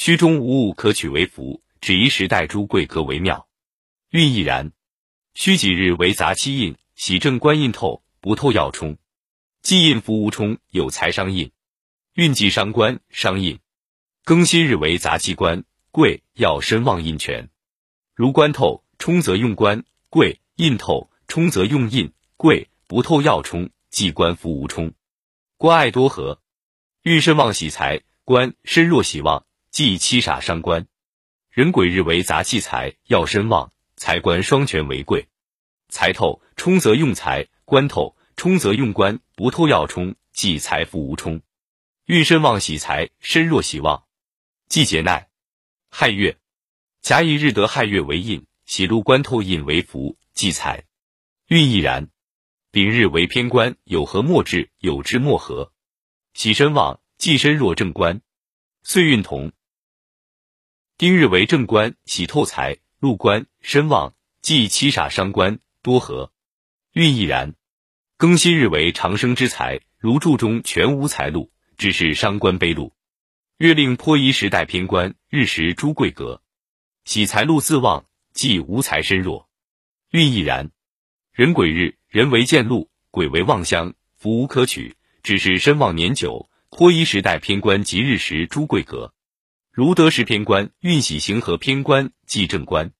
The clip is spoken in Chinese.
虚中无物可取为福，只宜时代诸贵格为妙。运亦然。虚几日为杂七印，喜正官印透，不透要冲。忌印福无冲，有财伤印。运忌伤官伤印。庚辛日为杂七官，贵要身旺印全。如官透冲则用官，贵印透冲则用印，贵不透要冲，即官福无冲。官爱多合，运身旺喜财，官身弱喜旺，忌七煞伤官。人癸日为杂气财，要身旺。财官双全为贵，财透冲则用财，官透冲则用官，不透要冲，即财富无冲。运身旺喜财，身弱喜旺，季节耐。亥月甲乙日得亥月为印，喜禄官透印为福，忌财。运亦然。丙日为偏官，有合莫至，有之莫合。喜身旺，忌身弱正官，岁运同。丁日为正官，喜透财。禄官身旺，忌七煞伤官多合，运亦然。庚辛日为长生之财，如柱中全无财禄，只是伤官悲禄。月令颇宜时代偏官，日时诸贵格，喜财禄自旺，忌无财身弱，运亦然。人癸日，人为见禄，鬼为旺相，福无可取，只是身旺年久，颇宜时代偏官及日时诸贵格。如得时偏官，运喜行和偏官，忌正官。